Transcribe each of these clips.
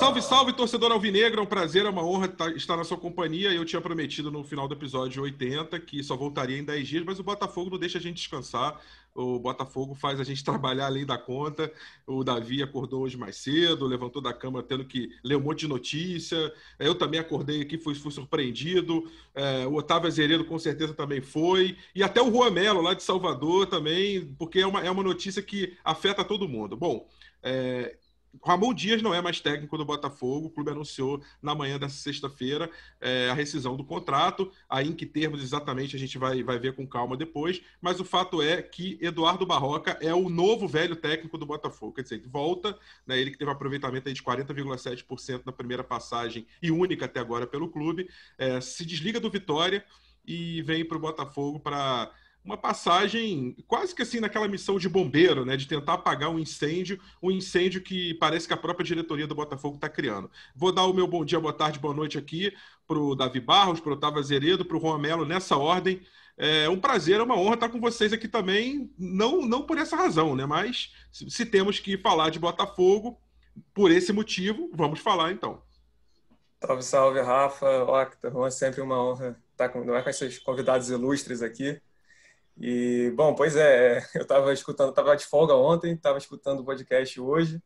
Salve, salve, torcedor alvinegro. É um prazer, é uma honra estar na sua companhia. Eu tinha prometido no final do episódio 80 que só voltaria em 10 dias, mas o Botafogo não deixa a gente descansar. O Botafogo faz a gente trabalhar além da conta. O Davi acordou hoje mais cedo, levantou da cama tendo que ler um monte de notícia. Eu também acordei aqui, fui, fui surpreendido. É, o Otávio Azeredo com certeza também foi. E até o Rua Melo, lá de Salvador, também, porque é uma, é uma notícia que afeta todo mundo. Bom, é, Ramon Dias não é mais técnico do Botafogo. O clube anunciou na manhã dessa sexta-feira é, a rescisão do contrato. Aí, em que termos exatamente, a gente vai, vai ver com calma depois. Mas o fato é que Eduardo Barroca é o novo velho técnico do Botafogo. Quer dizer, volta, né, ele que teve um aproveitamento de 40,7% na primeira passagem e única até agora pelo clube, é, se desliga do Vitória e vem para o Botafogo para uma passagem quase que assim naquela missão de bombeiro, né, de tentar apagar um incêndio, um incêndio que parece que a própria diretoria do Botafogo está criando. Vou dar o meu bom dia, boa tarde, boa noite aqui para o Davi Barros, para o Otávio Azeredo, para o Juan Melo, nessa ordem. É um prazer, é uma honra estar com vocês aqui também, não, não por essa razão, né, mas se, se temos que falar de Botafogo, por esse motivo, vamos falar então. Salve, salve, Rafa, Octa, é sempre uma honra estar com, não é com esses convidados ilustres aqui. E, bom, pois é, eu estava escutando, estava de folga ontem, estava escutando o podcast hoje,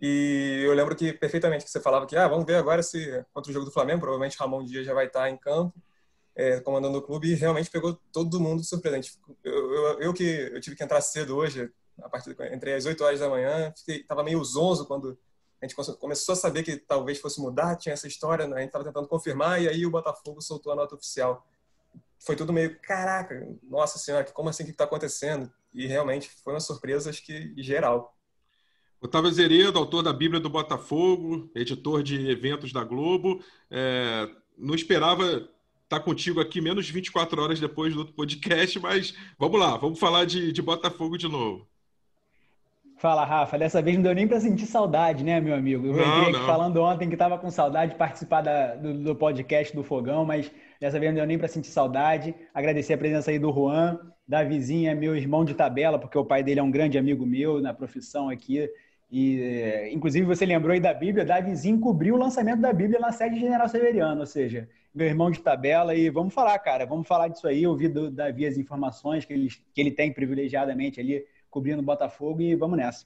e eu lembro que perfeitamente que você falava que, ah, vamos ver agora se contra o jogo do Flamengo, provavelmente Ramon Dias já vai estar em campo, é, comandando o clube, e realmente pegou todo mundo surpreendente. Eu, eu, eu, que eu tive que entrar cedo hoje, a partir entrei às 8 horas da manhã, estava meio zonzo quando a gente começou a saber que talvez fosse mudar, tinha essa história, né? a gente estava tentando confirmar, e aí o Botafogo soltou a nota oficial foi tudo meio, caraca, nossa senhora, como assim que está acontecendo? E realmente foi uma surpresa, acho que geral. Otávio Azeredo, autor da Bíblia do Botafogo, editor de eventos da Globo, é, não esperava estar contigo aqui menos de 24 horas depois do podcast, mas vamos lá, vamos falar de, de Botafogo de novo. Fala, Rafa. Dessa vez não deu nem para sentir saudade, né, meu amigo? Eu não, falando ontem que estava com saudade de participar da, do, do, podcast do Fogão, mas dessa vez não deu nem para sentir saudade. Agradecer a presença aí do Juan, da vizinha, meu irmão de tabela, porque o pai dele é um grande amigo meu na profissão aqui. E, inclusive, você lembrou aí da Bíblia, Davizinho cobriu o lançamento da Bíblia na sede General Severiano, ou seja, meu irmão de tabela. E vamos falar, cara, vamos falar disso aí. Ouvir do Davi as informações que ele, que ele tem privilegiadamente ali cobrindo o Botafogo e vamos nessa.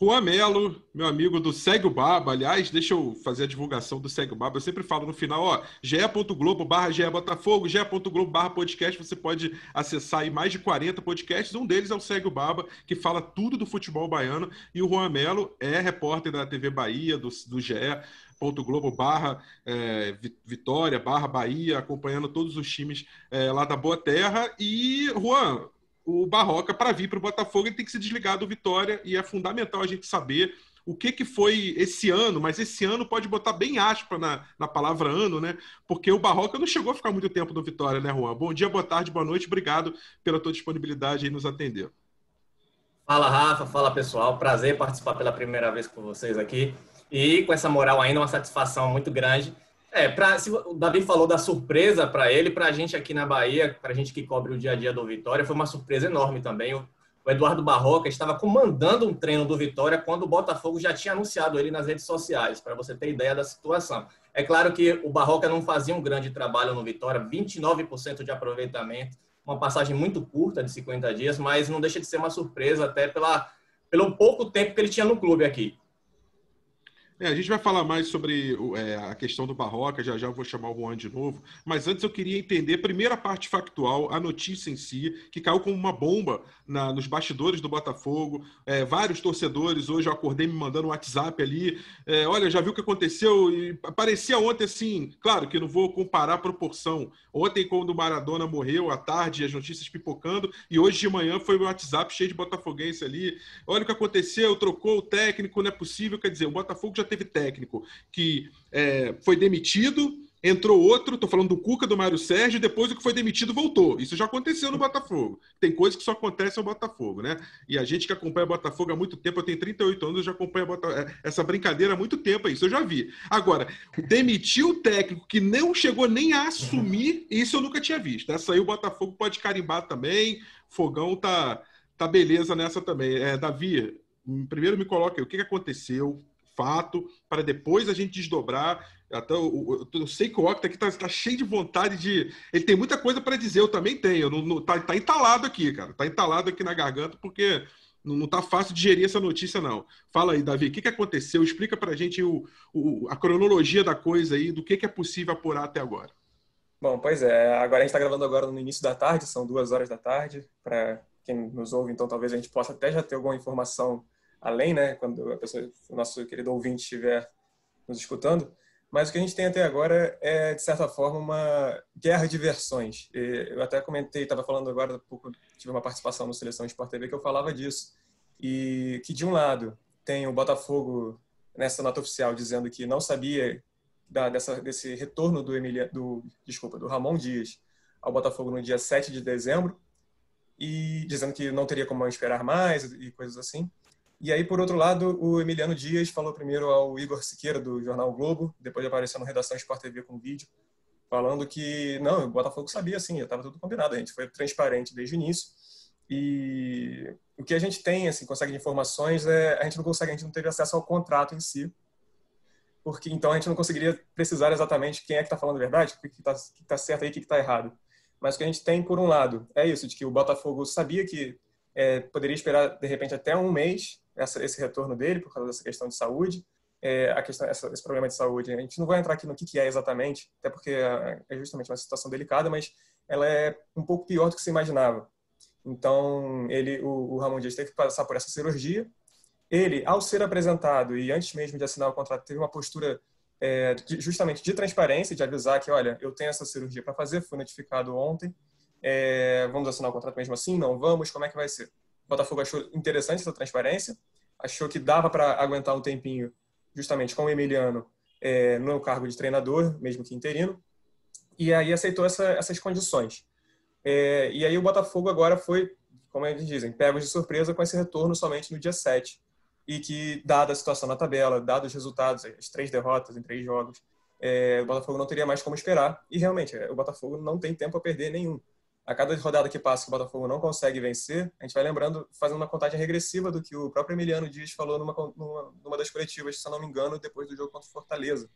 Juan Melo, meu amigo do Segue o Baba. Aliás, deixa eu fazer a divulgação do Segue o Baba. Eu sempre falo no final, ó, ge.globo barra Botafogo, ge.globo barra podcast. Você pode acessar aí mais de 40 podcasts. Um deles é o Segue o Baba, que fala tudo do futebol baiano. E o Juan Melo é repórter da TV Bahia, do, do GE globo barra é, Vitória, barra Bahia, acompanhando todos os times é, lá da Boa Terra. E, Juan, o Barroca, para vir para o Botafogo, ele tem que se desligar do Vitória e é fundamental a gente saber o que, que foi esse ano, mas esse ano pode botar bem aspa na, na palavra ano, né? Porque o Barroca não chegou a ficar muito tempo no Vitória, né, Juan? Bom dia, boa tarde, boa noite, obrigado pela tua disponibilidade em nos atender. Fala, Rafa, fala pessoal, prazer participar pela primeira vez com vocês aqui e com essa moral ainda, uma satisfação muito grande é, pra, se, o Davi falou da surpresa para ele, para a gente aqui na Bahia, para a gente que cobre o dia a dia do Vitória, foi uma surpresa enorme também. O, o, Eduardo Barroca estava comandando um treino do Vitória quando o Botafogo já tinha anunciado ele nas redes sociais, para você ter ideia da situação. É claro que o Barroca não fazia um grande trabalho no Vitória, 29% de aproveitamento, uma passagem muito curta de 50 dias, mas não deixa de ser uma surpresa até pela, pelo pouco tempo que ele tinha no clube aqui. É, a gente vai falar mais sobre é, a questão do Barroca, já já vou chamar o Juan de novo, mas antes eu queria entender, primeira parte factual, a notícia em si, que caiu como uma bomba na, nos bastidores do Botafogo, é, vários torcedores, hoje eu acordei me mandando um WhatsApp ali, é, olha, já viu o que aconteceu, e parecia ontem assim, claro que não vou comparar a proporção, ontem quando o Maradona morreu, à tarde, as notícias pipocando, e hoje de manhã foi o WhatsApp cheio de botafoguense ali, olha o que aconteceu, trocou o técnico, não é possível, quer dizer, o Botafogo já teve técnico que é, foi demitido, entrou outro, tô falando do Cuca, do Mário Sérgio, depois o que foi demitido voltou. Isso já aconteceu no Botafogo. Tem coisas que só acontecem no Botafogo, né? E a gente que acompanha o Botafogo há muito tempo, eu tenho 38 anos, eu já acompanho é, essa brincadeira há muito tempo, isso eu já vi. Agora, demitir o técnico que não chegou nem a assumir, isso eu nunca tinha visto. Essa aí o Botafogo pode carimbar também, Fogão tá, tá beleza nessa também. É, Davi, primeiro me coloca aí, o que aconteceu, fato, para depois a gente desdobrar. Até eu, eu, eu sei que o Octa aqui está tá cheio de vontade de. Ele tem muita coisa para dizer, eu também tenho. Não, não, tá, tá entalado aqui, cara. Tá entalado aqui na garganta, porque não, não tá fácil digerir essa notícia, não. Fala aí, Davi, o que, que aconteceu? Explica para a gente o, o, a cronologia da coisa aí, do que, que é possível apurar até agora. Bom, pois é. Agora a gente está gravando agora no início da tarde, são duas horas da tarde. Para quem nos ouve, então talvez a gente possa até já ter alguma informação além, né, quando a pessoa, o nosso querido ouvinte estiver nos escutando. Mas o que a gente tem até agora é, de certa forma, uma guerra de versões. Eu até comentei, estava falando agora, pouco, tive uma participação no Seleção Sport TV que eu falava disso. E que, de um lado, tem o Botafogo nessa nota oficial dizendo que não sabia da, dessa, desse retorno do, Emilia, do, desculpa, do Ramon Dias ao Botafogo no dia 7 de dezembro, e dizendo que não teria como esperar mais e coisas assim. E aí, por outro lado, o Emiliano Dias falou primeiro ao Igor Siqueira, do Jornal Globo, depois apareceu no Redação Sport TV com vídeo, falando que, não, o Botafogo sabia, sim, estava tudo combinado, a gente foi transparente desde o início. E o que a gente tem, assim, consegue de informações, é, a gente não consegue, a gente não teve acesso ao contrato em si, porque então a gente não conseguiria precisar exatamente quem é que está falando a verdade, o que está tá certo aí, o que está errado. Mas o que a gente tem, por um lado, é isso, de que o Botafogo sabia que é, poderia esperar, de repente, até um mês essa, esse retorno dele por causa dessa questão de saúde. É, a questão, essa, esse problema de saúde, a gente não vai entrar aqui no que, que é exatamente, até porque é, é justamente uma situação delicada, mas ela é um pouco pior do que se imaginava. Então, ele, o, o Ramon Dias teve que passar por essa cirurgia. Ele, ao ser apresentado e antes mesmo de assinar o contrato, teve uma postura é, de, justamente de transparência, de avisar que, olha, eu tenho essa cirurgia para fazer, fui notificado ontem, é, vamos assinar o contrato mesmo assim? Não vamos? Como é que vai ser? Botafogo achou interessante essa transparência, achou que dava para aguentar um tempinho, justamente com o Emiliano é, no cargo de treinador, mesmo que interino, e aí aceitou essa, essas condições. É, e aí o Botafogo agora foi, como eles dizem, pego de surpresa com esse retorno somente no dia 7. E que, dada a situação na tabela, dados os resultados, as três derrotas em três jogos, é, o Botafogo não teria mais como esperar. E realmente, o Botafogo não tem tempo a perder nenhum a cada rodada que passa que o Botafogo não consegue vencer, a gente vai lembrando, fazendo uma contagem regressiva do que o próprio Emiliano Dias falou numa, numa, numa das coletivas, se eu não me engano, depois do jogo contra o Fortaleza.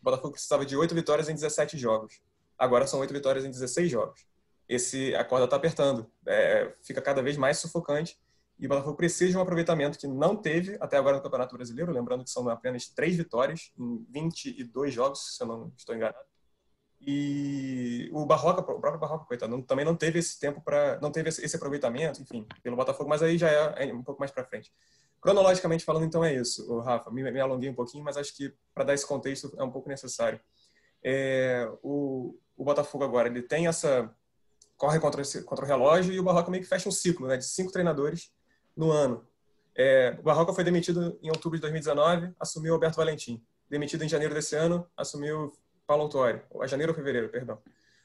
O Botafogo precisava de oito vitórias em 17 jogos. Agora são oito vitórias em 16 jogos. Esse, a corda está apertando, é, fica cada vez mais sufocante e o Botafogo precisa de um aproveitamento que não teve até agora no Campeonato Brasileiro, lembrando que são apenas três vitórias em 22 jogos, se eu não estou enganado. E o Barroca, o próprio Barroca, coitado, não, também não teve esse tempo para, não teve esse, aproveitamento, enfim, pelo Botafogo, mas aí já é, é um pouco mais para frente. Cronologicamente falando, então é isso, Rafa. Me, me, alonguei um pouquinho, mas acho que para dar esse contexto é um pouco necessário. É, o, o, Botafogo agora ele tem essa corre contra, esse, contra o relógio e o Barroca meio que fecha um ciclo, né, de cinco treinadores no ano. É, o Barroca foi demitido em outubro de 2019, assumiu Alberto Valentim. Demitido em janeiro desse ano, assumiu Paulo Autuori, a janeiro ou fevereiro, perdão.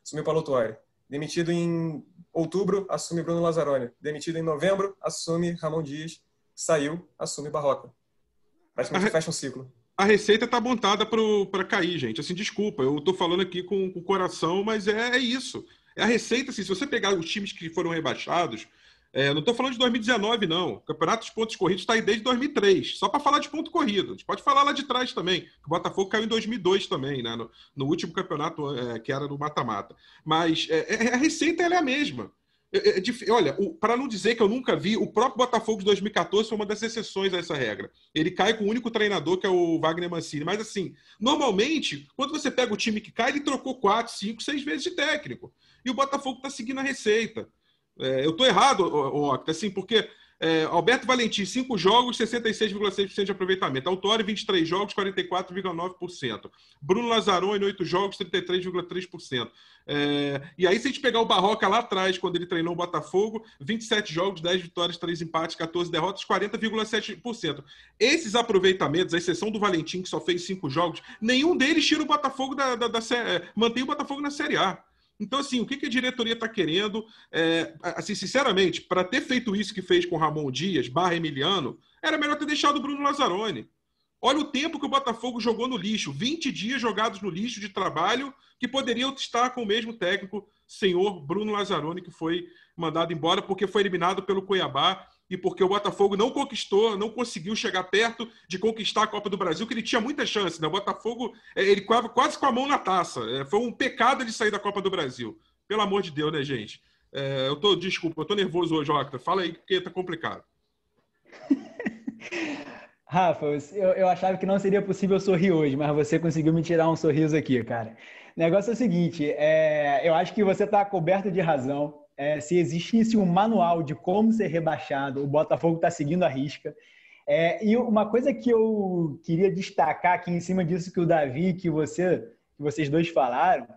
Assumiu Paulo Autuori. Demitido em outubro, assume Bruno Lazzaroni. Demitido em novembro, assume Ramon Dias. Saiu, assume Barroca. Praticamente fecha um ciclo. A receita tá montada para cair, gente. Assim, desculpa, eu tô falando aqui com, com o coração, mas é, é isso. É a receita, assim, se você pegar os times que foram rebaixados, é, não estou falando de 2019, não. O Campeonato de Pontos Corridos está aí desde 2003. Só para falar de ponto corrido. A gente pode falar lá de trás também. O Botafogo caiu em 2002 também, né? no, no último campeonato é, que era no mata-mata. Mas é, é a receita é a mesma. É, é olha, para não dizer que eu nunca vi, o próprio Botafogo de 2014 foi uma das exceções a essa regra. Ele cai com o único treinador, que é o Wagner Mancini. Mas, assim, normalmente, quando você pega o time que cai, ele trocou quatro, cinco, seis vezes de técnico. E o Botafogo está seguindo a receita. É, eu estou errado, Octa, assim, porque É, Alberto Valentim, 5 jogos, 66,6% de aproveitamento. Autori, 23 jogos, 44,9%. Bruno Lazzaroni, 8 jogos, 33,3%. É, e aí, se a gente pegar o Barroca lá atrás, quando ele treinou o Botafogo, 27 jogos, 10 vitórias, 3 empates, 14 derrotas, 40,7%. Esses aproveitamentos, a exceção do Valentim, que só fez 5 jogos, nenhum deles tira o Botafogo da, da, da, da é, mantém o Botafogo na Série A. Então, assim, o que, a diretoria está querendo? É, assim, sinceramente, para ter feito isso que fez com Ramon Dias, barra Emiliano, era melhor ter deixado o Bruno Lazzaroni. Olha o tempo que o Botafogo jogou no lixo, 20 dias jogados no lixo de trabalho, que poderiam estar com o mesmo técnico, senhor Bruno Lazzaroni, que foi mandado embora porque foi eliminado pelo Cuiabá e porque o Botafogo não conquistou, não conseguiu chegar perto de conquistar a Copa do Brasil, que ele tinha muita chance. Né? O Botafogo, é, ele quase, com a mão na taça. É, foi um pecado ele sair da Copa do Brasil. Pelo amor de Deus, né, gente? É, eu tô, desculpa, eu tô nervoso hoje, Octa. Fala aí, porque tá complicado. Rafa, eu, eu achava que não seria possível sorrir hoje, mas você conseguiu me tirar um sorriso aqui, cara. O negócio é o seguinte, é, eu acho que você está coberto de razão é, se existisse um manual de como ser rebaixado, o Botafogo está seguindo a risca. É, e uma coisa que eu queria destacar aqui em cima disso que o Davi, que você, que vocês dois falaram,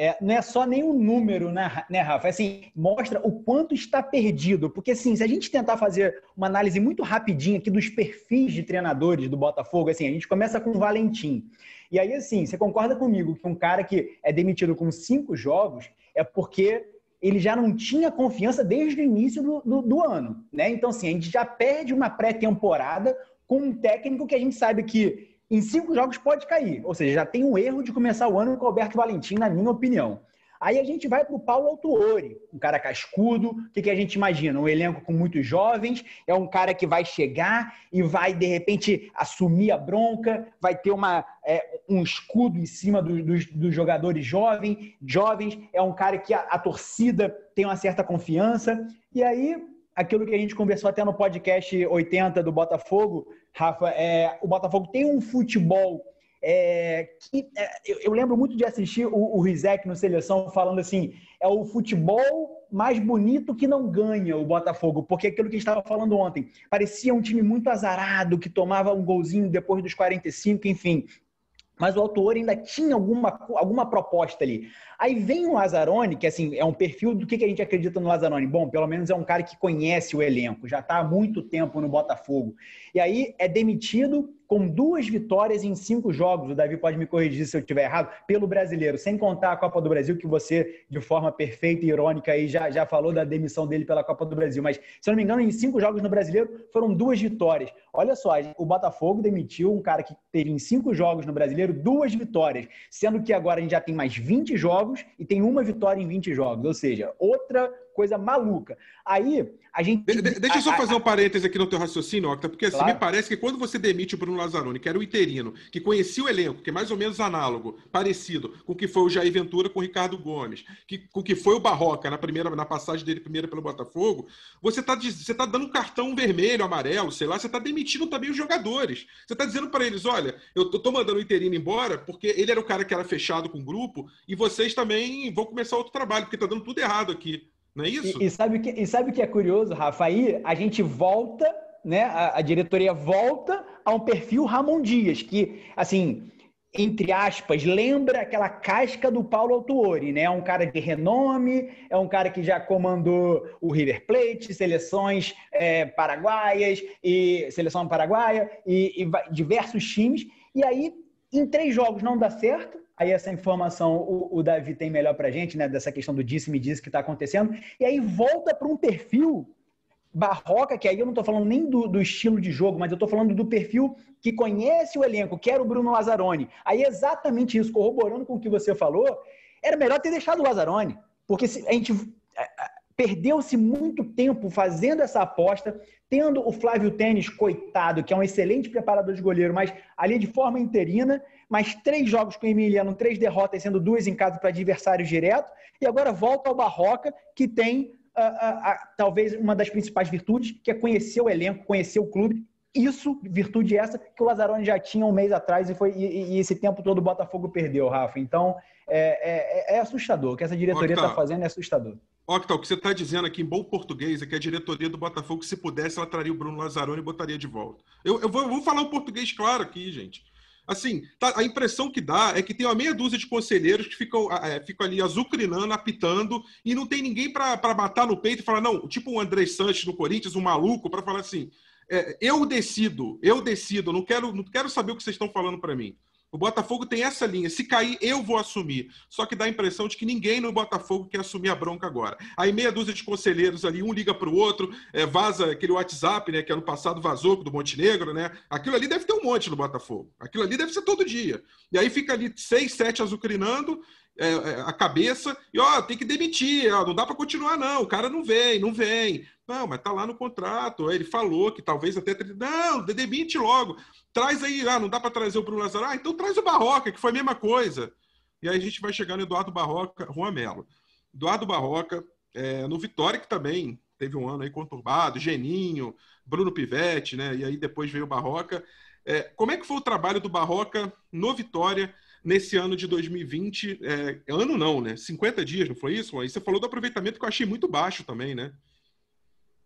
é, não é só o número, né, né, Rafa? É assim, mostra o quanto está perdido. Porque, assim, se a gente tentar fazer uma análise muito rapidinha aqui dos perfis de treinadores do Botafogo, assim, a gente começa com o Valentim. E aí, assim, você concorda comigo que um cara que é demitido com cinco jogos é porque ele já não tinha confiança desde o início do, do, do ano, né? Então, assim, a gente já perde uma pré-temporada com um técnico que a gente sabe que em cinco jogos pode cair. Ou seja, já tem um erro de começar o ano com o Alberto Valentim, na minha opinião. Aí a gente vai para o Paulo Autuori, um cara cascudo. O que, que a gente imagina? Um elenco com muitos jovens, é um cara que vai chegar e vai, de repente, assumir a bronca, vai ter uma, é, um escudo em cima do, dos, dos, jogadores jovens, jovens. É um cara que a, a torcida tem uma certa confiança. E aí, aquilo que a gente conversou até no podcast 80 do Botafogo, Rafa, é, o Botafogo tem um futebol é, que, é, eu, eu, lembro muito de assistir o, o Rizek no Seleção falando assim: é o futebol mais bonito que não ganha o Botafogo, porque aquilo que a gente estava falando ontem, parecia um time muito azarado, que tomava um golzinho depois dos 45, enfim. Mas o autor ainda tinha alguma, alguma proposta ali. Aí vem o Lazzaroni, que assim, é um perfil do que, que a gente acredita no Lazzaroni. Bom, pelo menos é um cara que conhece o elenco, já está há muito tempo no Botafogo. E aí é demitido com duas vitórias em cinco jogos. O Davi pode me corrigir se eu estiver errado, pelo brasileiro, sem contar a Copa do Brasil, que você, de forma perfeita e irônica, aí já, já falou da demissão dele pela Copa do Brasil. Mas, se eu não me engano, em cinco jogos no brasileiro foram duas vitórias. Olha só, o Botafogo demitiu um cara que teve em cinco jogos no brasileiro duas vitórias, sendo que agora a gente já tem mais 20 jogos e tem uma vitória em 20 jogos. Ou seja, outra coisa maluca. Aí, a gente. De, de, deixa eu só fazer um parêntese aqui no teu raciocínio, Octa, porque assim, claro. me parece que quando você demite o Bruno Lazzaroni, que era o interino, que conhecia o elenco, que é mais ou menos análogo, parecido com o que foi o Jair Ventura com o Ricardo Gomes, que, com o que foi o Barroca na primeira na passagem dele primeiro pelo Botafogo, você está você tá dando um cartão vermelho, amarelo, sei lá, você está demitindo também os jogadores. Você está dizendo para eles: olha, eu tô mandando o interino embora porque ele era o cara que era fechado com o grupo e vocês também vão começar outro trabalho, porque está dando tudo errado aqui. Não é isso? E, e, sabe, o que, e sabe o que é curioso, Rafa? Aí a gente volta, né? A, a diretoria volta a um perfil Ramon Dias, que, assim, entre aspas, lembra aquela casca do Paulo Autuori, né? É um cara de renome, é um cara que já comandou o River Plate, seleções é, paraguaias e seleção paraguaia e, e diversos times. E aí, em três jogos não dá certo, Aí essa informação o, o Davi tem melhor para a gente, né? Dessa questão do disse-me disse que está acontecendo. E aí volta para um perfil barroca, que aí eu não estou falando nem do, do, estilo de jogo, mas eu estou falando do perfil que conhece o elenco, que era o Bruno Lazzaroni. Aí exatamente isso, corroborando com o que você falou, era melhor ter deixado o Lazzaroni. Porque se, a gente perdeu-se muito tempo fazendo essa aposta, tendo o Flávio Tênis, coitado, que é um excelente preparador de goleiro, mas ali de forma interina, mais três jogos com o Emiliano, três derrotas, sendo duas em casa para adversários direto, e agora volta ao Barroca, que tem uh, uh, uh, talvez uma das principais virtudes, que é conhecer o elenco, conhecer o clube, isso, virtude essa, que o Lazzaroni já tinha um mês atrás e, foi, e, e esse tempo todo o Botafogo perdeu, Rafa. Então, é, é, é assustador. O que essa diretoria está fazendo é assustador. Octa, o que você está dizendo aqui em bom português é que a diretoria do Botafogo, se pudesse, ela traria o Bruno Lazzaroni e botaria de volta. Eu, eu, vou, eu vou falar um português claro aqui, gente. Assim, tá, a impressão que dá é que tem uma meia dúzia de conselheiros que ficam, é, ficam ali azucrinando, apitando, e não tem ninguém para matar no peito e falar, não, tipo o André Sanches no Corinthians, um maluco, para falar assim: é, eu decido, eu decido, não quero, não quero saber o que vocês estão falando para mim. O Botafogo tem essa linha. Se cair, eu vou assumir. Só que dá a impressão de que ninguém no Botafogo quer assumir a bronca agora. Aí meia dúzia de conselheiros ali, um liga para o outro, é, vaza aquele WhatsApp, né, que ano passado vazou do Montenegro, né? Aquilo ali deve ter um monte no Botafogo. Aquilo ali deve ser todo dia. E aí fica ali seis, sete azucrinando é, é, a cabeça e ó, tem que demitir, ó, não dá para continuar não, o cara não vem, não vem. Não, mas tá lá no contrato. Ele falou que talvez até não, demite logo. Traz aí, ah, não dá para trazer o Bruno Lazaro. Ah, então traz o Barroca, que foi a mesma coisa. E aí a gente vai chegar no Eduardo Barroca, Juan Melo. Eduardo Barroca, é, no Vitória, que também teve um ano aí conturbado, Geninho, Bruno Pivetti, né? E aí depois veio o Barroca. É, como é que foi o trabalho do Barroca no Vitória? Nesse ano de 2020. É, ano não, né? 50 dias, não foi isso? Aí você falou do aproveitamento que eu achei muito baixo também, né?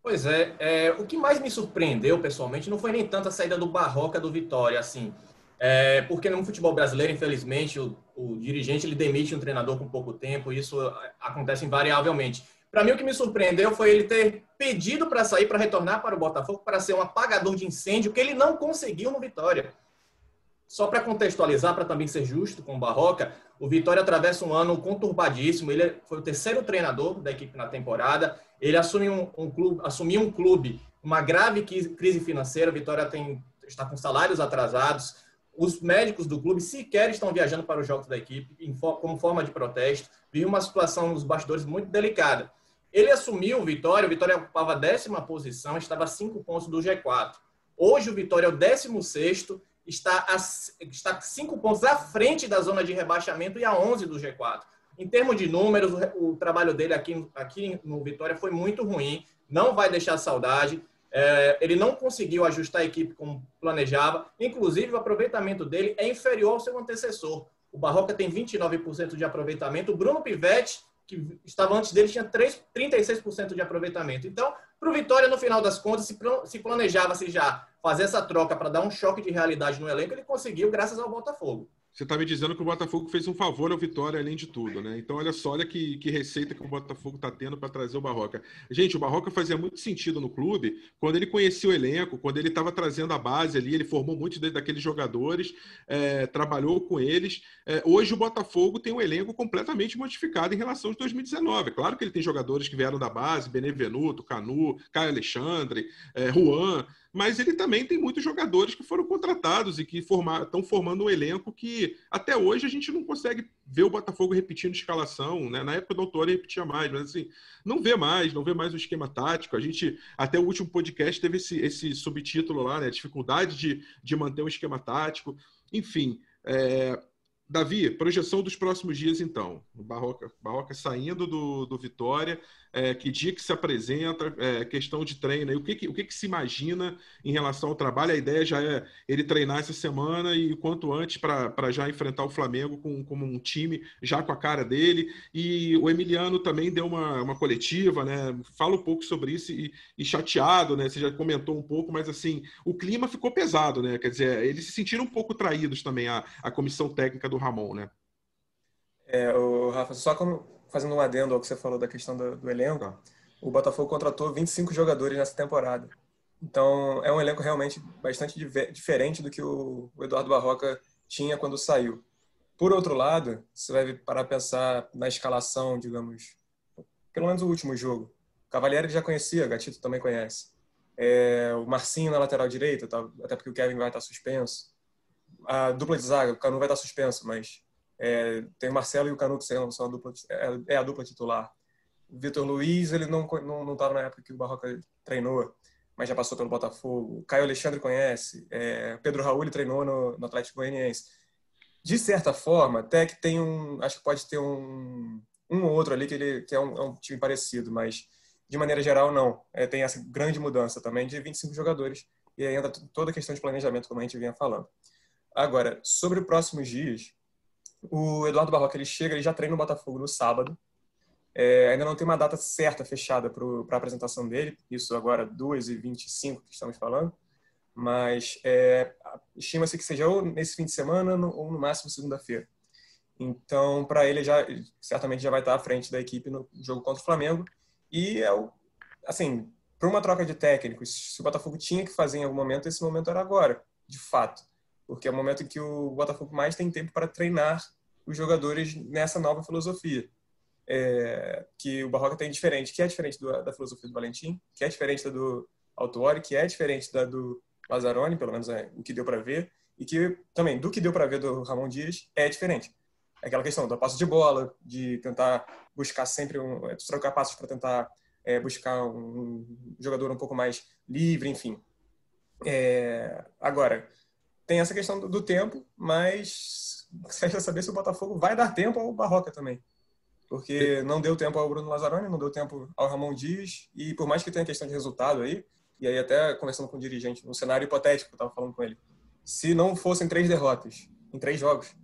Pois é, é, o que mais me surpreendeu pessoalmente não foi nem tanto a saída do Barroca do Vitória, assim, é, porque no futebol brasileiro, infelizmente, o, o, dirigente ele demite um treinador com pouco tempo, e isso acontece invariavelmente. Para mim, o que me surpreendeu foi ele ter pedido para sair, para retornar para o Botafogo, para ser um apagador de incêndio, que ele não conseguiu no Vitória. Só para contextualizar, para também ser justo com o Barroca, o Vitória atravessa um ano conturbadíssimo. Ele foi o terceiro treinador da equipe na temporada. Ele assumiu um, um clube, assumiu um clube, uma grave crise financeira. A Vitória tem, está com salários atrasados. Os médicos do clube sequer estão viajando para os jogos da equipe como forma de protesto. Vive uma situação nos bastidores muito delicada. Ele assumiu o Vitória, o Vitória ocupava a décima posição, estava a cinco pontos do G4. Hoje o Vitória é o décimo sexto está, a, está cinco pontos à frente da zona de rebaixamento e a 11 do G4. Em termos de números, o, o trabalho dele aqui, aqui no Vitória foi muito ruim, não vai deixar saudade. É, ele não conseguiu ajustar a equipe como planejava. Inclusive, o aproveitamento dele é inferior ao seu antecessor. O Barroca tem 29% de aproveitamento. O Bruno Pivetti, que estava antes dele, tinha 3, 36% de aproveitamento. Então, para o Vitória, no final das contas, se, se planejava-se já fazer essa troca para dar um choque de realidade no elenco, ele conseguiu graças ao Botafogo. Você está me dizendo que o Botafogo fez um favor ao Vitória, além de tudo, né? Então, olha só, olha que, que receita que o Botafogo está tendo para trazer o Barroca. Gente, o Barroca fazia muito sentido no clube quando ele conhecia o elenco, quando ele estava trazendo a base ali, ele formou muitos daqueles jogadores, é, trabalhou com eles. É, hoje o Botafogo tem um elenco completamente modificado em relação a 2019. Claro que ele tem jogadores que vieram da base, Benevenuto, Canu, Caio Alexandre, é, Juan mas ele também tem muitos jogadores que foram contratados e que estão formando um elenco que até hoje a gente não consegue ver o Botafogo repetindo escalação, né? Na época do autor ele repetia mais, mas assim, não vê mais, não vê mais o esquema tático. A gente, até o último podcast, teve esse, esse subtítulo lá, né? Dificuldade de, de manter um esquema tático. Enfim, é, Davi, projeção dos próximos dias, então. Barroca, Barroca saindo do, do Vitória, é, que dia que se apresenta, é, questão de treino, o, que, que, o que, que se imagina em relação ao trabalho? A ideia já é ele treinar essa semana e quanto antes para já enfrentar o Flamengo com, com um time já com a cara dele. E o Emiliano também deu uma, uma coletiva, né? Fala um pouco sobre isso e, e chateado, né? Você já comentou um pouco, mas assim, o clima ficou pesado, né? Quer dizer, eles se sentiram um pouco traídos também, a, a comissão técnica do Ramon, né? É, o Rafa, só como fazendo um adendo ao que você falou da questão do, do elenco, tá. o Botafogo contratou 25 jogadores nessa temporada. Então, é um elenco realmente bastante diferente do que o, o Eduardo Barroca tinha quando saiu. Por outro lado, você vai parar a pensar na escalação, digamos, pelo menos o último jogo. Cavalieri já conhecia, Gatito também conhece. É, o Marcinho na lateral direita, tá, até porque o Kevin vai estar suspenso. A dupla de zaga, o Canu vai estar suspenso, mas é, tem o Marcelo e o Canuto são, são a dupla, é, é, a dupla titular. O Vitor Luiz, ele não estava não, não na época que o Barroca treinou, mas já passou pelo Botafogo. O Caio Alexandre conhece. É, Pedro Raul ele treinou no, no Atlético Goianiense. De certa forma, até que tem um. Acho que pode ter um, um ou outro ali que, ele, que é, um, é um time parecido, mas de maneira geral, não. É, tem essa grande mudança também de 25 jogadores e entra toda a questão de planejamento, como a gente vinha falando. Agora, sobre os próximos dias, o Eduardo Barroca ele chega, ele já treina no Botafogo no sábado. É, ainda não tem uma data certa fechada para a apresentação dele, isso agora 2h25 que estamos falando, mas é, estima-se que seja ou nesse fim de semana ou no máximo segunda-feira. Então, para ele já certamente já vai estar à frente da equipe no jogo contra o Flamengo. E é o, assim, para uma troca de técnicos, se o Botafogo tinha que fazer em algum momento, esse momento era agora, de fato, porque é o momento em que o Botafogo mais tem tempo para treinar os jogadores nessa nova filosofia. É, que o Barroca tem diferente, que é diferente do, da filosofia do Valentim, que é diferente da do Autuori, que é diferente da do Lazzaroni, pelo menos é o que deu para ver, e que também do que deu para ver do Ramon Dias é diferente. Aquela questão da passe de bola, de tentar buscar sempre um, é, trocar passos para tentar é, buscar um jogador um pouco mais livre, enfim. É, agora, tem essa questão do, do tempo, mas seja saber se o Botafogo vai dar tempo ao Barroca também. Porque não deu tempo ao Bruno Lazzaroni, não deu tempo ao Ramon Dias, e por mais que tenha questão de resultado aí, e aí até conversando com o dirigente, no cenário hipotético eu estava falando com ele, se não fossem três derrotas em três jogos,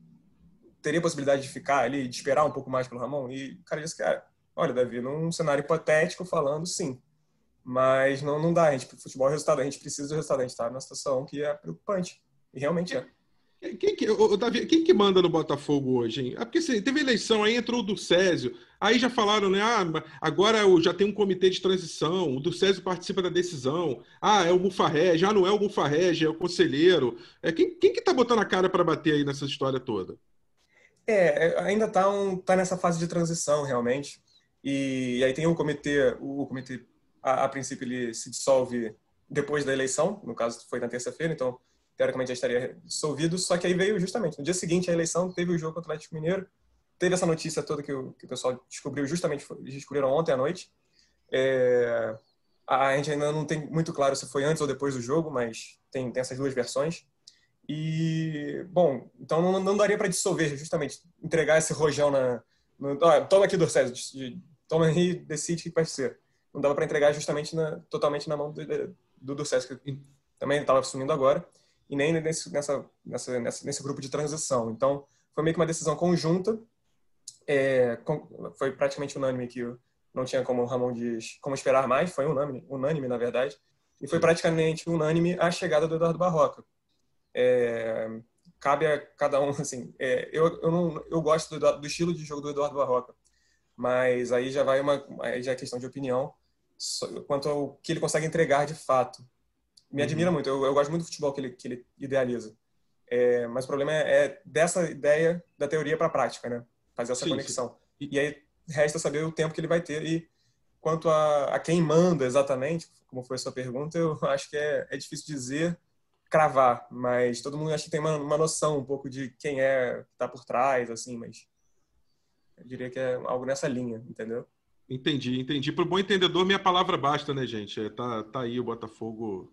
teria possibilidade de ficar ali, de esperar um pouco mais pelo Ramon? E o cara disse que, ah, olha, Davi, num cenário hipotético falando, sim. Mas não, não dá, a gente, futebol é resultado, a gente precisa do resultado, a gente está numa situação que é preocupante. E realmente é. Quem que, Davi, quem que manda no Botafogo hoje, hein? É porque assim, teve eleição, aí entrou o do Césio, aí já falaram, né? Ah, agora já tem um comitê de transição, o do Césio participa da decisão. Ah, é o Bufarré, já não é o Bufarré, já é o conselheiro. É, quem, quem que tá botando a cara para bater aí nessa história toda? É, é, ainda está um, tá nessa fase de transição, realmente. E, e aí tem um comitê, o, o comitê, a, a, princípio, ele se dissolve depois da eleição, no caso foi na terça-feira, então, teoricamente, já estaria dissolvido, só que aí veio justamente, no dia seguinte à eleição, teve o jogo contra o Atlético Mineiro, teve essa notícia toda que o, que o pessoal descobriu justamente, descobriram ontem à noite. É, a gente ainda não tem muito claro se foi antes ou depois do jogo, mas tem, tem essas duas versões. E, bom, então não, não daria para dissolver, justamente, entregar esse rojão na. No, toma aqui do César, toma aí, decide o que vai ser. Não dava para entregar justamente na, totalmente na mão do, do, do César, que também estava assumindo agora, e nem nesse, nessa, nessa, nessa, nesse grupo de transição. Então, foi meio que uma decisão conjunta, é, com, foi praticamente unânime que não tinha como o Ramon diz, como esperar mais, foi unânime, unânime na verdade, e foi praticamente unânime a chegada do Eduardo Barroca. É, cabe a cada um, assim, é, eu, eu, não, eu gosto do, do, estilo de jogo do Eduardo Barroca, mas aí já vai uma, aí já é questão de opinião. Quanto ao que ele consegue entregar de fato. Me admira uhum. muito, eu, eu, gosto muito do futebol que ele, que ele idealiza. É, mas o problema é, é, dessa ideia da teoria para a prática, né? Fazer essa sim, conexão. Sim. E aí resta saber o tempo que ele vai ter e quanto a, a quem manda exatamente, como foi a sua pergunta, eu acho que é, é difícil dizer cravar, mas todo mundo acha que tem uma, uma noção um pouco de quem é que está por trás, assim, mas eu diria que é algo nessa linha, entendeu? Entendi, entendi. Para o bom entendedor, minha palavra basta, né, gente? É, tá, tá aí o Botafogo